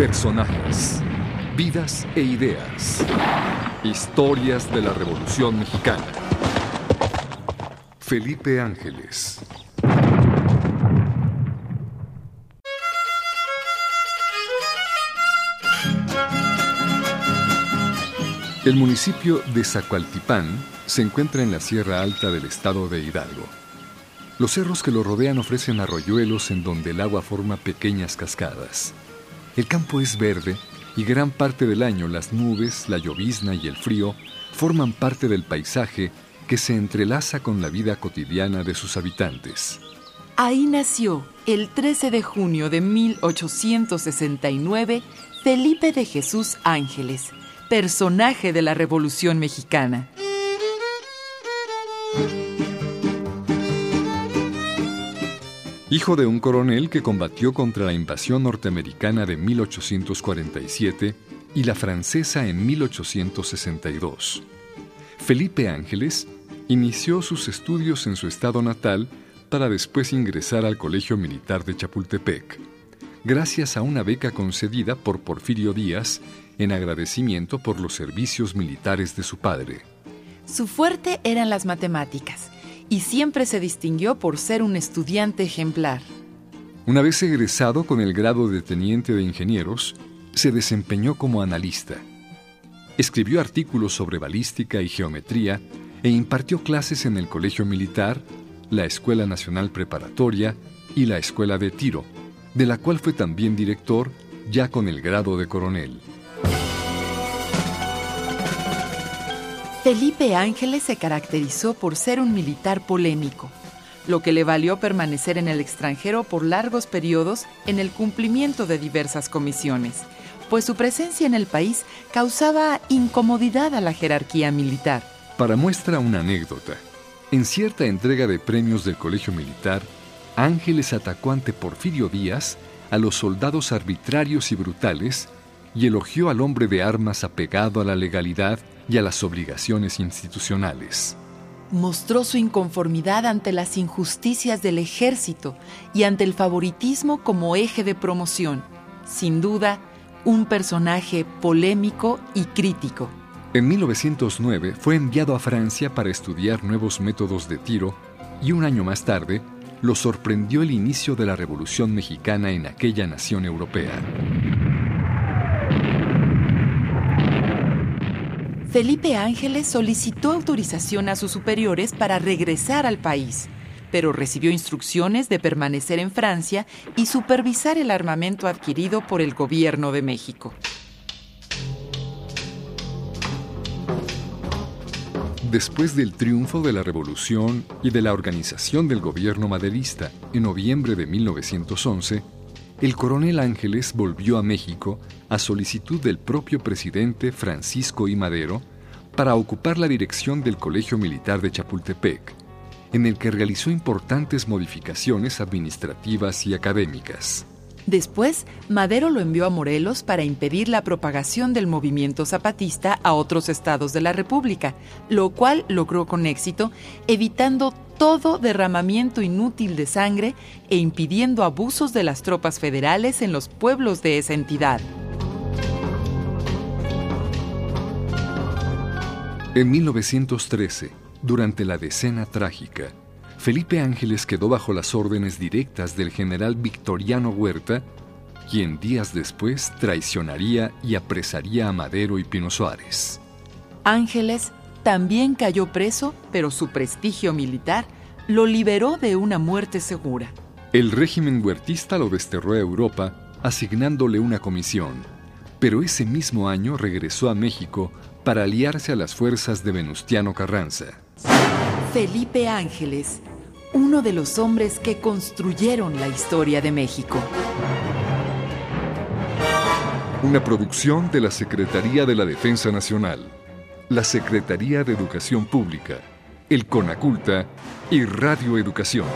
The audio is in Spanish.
Personajes, vidas e ideas. Historias de la Revolución Mexicana. Felipe Ángeles. El municipio de Zacualtipán se encuentra en la Sierra Alta del estado de Hidalgo. Los cerros que lo rodean ofrecen arroyuelos en donde el agua forma pequeñas cascadas. El campo es verde y gran parte del año las nubes, la llovizna y el frío forman parte del paisaje que se entrelaza con la vida cotidiana de sus habitantes. Ahí nació, el 13 de junio de 1869, Felipe de Jesús Ángeles, personaje de la Revolución Mexicana. Hijo de un coronel que combatió contra la invasión norteamericana de 1847 y la francesa en 1862. Felipe Ángeles inició sus estudios en su estado natal para después ingresar al Colegio Militar de Chapultepec, gracias a una beca concedida por Porfirio Díaz en agradecimiento por los servicios militares de su padre. Su fuerte eran las matemáticas y siempre se distinguió por ser un estudiante ejemplar. Una vez egresado con el grado de teniente de ingenieros, se desempeñó como analista. Escribió artículos sobre balística y geometría e impartió clases en el Colegio Militar, la Escuela Nacional Preparatoria y la Escuela de Tiro, de la cual fue también director ya con el grado de coronel. Felipe Ángeles se caracterizó por ser un militar polémico, lo que le valió permanecer en el extranjero por largos periodos en el cumplimiento de diversas comisiones, pues su presencia en el país causaba incomodidad a la jerarquía militar. Para muestra una anécdota, en cierta entrega de premios del Colegio Militar, Ángeles atacó ante Porfirio Díaz a los soldados arbitrarios y brutales y elogió al hombre de armas apegado a la legalidad y a las obligaciones institucionales. Mostró su inconformidad ante las injusticias del ejército y ante el favoritismo como eje de promoción. Sin duda, un personaje polémico y crítico. En 1909 fue enviado a Francia para estudiar nuevos métodos de tiro y un año más tarde lo sorprendió el inicio de la Revolución Mexicana en aquella nación europea. Felipe Ángeles solicitó autorización a sus superiores para regresar al país, pero recibió instrucciones de permanecer en Francia y supervisar el armamento adquirido por el gobierno de México. Después del triunfo de la Revolución y de la organización del gobierno maderista en noviembre de 1911, el coronel Ángeles volvió a México a solicitud del propio presidente Francisco I. Madero para ocupar la dirección del Colegio Militar de Chapultepec, en el que realizó importantes modificaciones administrativas y académicas. Después, Madero lo envió a Morelos para impedir la propagación del movimiento zapatista a otros estados de la República, lo cual logró con éxito, evitando todo derramamiento inútil de sangre e impidiendo abusos de las tropas federales en los pueblos de esa entidad. En 1913, durante la decena trágica, Felipe Ángeles quedó bajo las órdenes directas del general Victoriano Huerta, quien días después traicionaría y apresaría a Madero y Pino Suárez. Ángeles también cayó preso, pero su prestigio militar lo liberó de una muerte segura. El régimen huertista lo desterró a Europa, asignándole una comisión, pero ese mismo año regresó a México para aliarse a las fuerzas de Venustiano Carranza. Felipe Ángeles, uno de los hombres que construyeron la historia de México. Una producción de la Secretaría de la Defensa Nacional la Secretaría de Educación Pública, el CONACULTA y Radio Educación.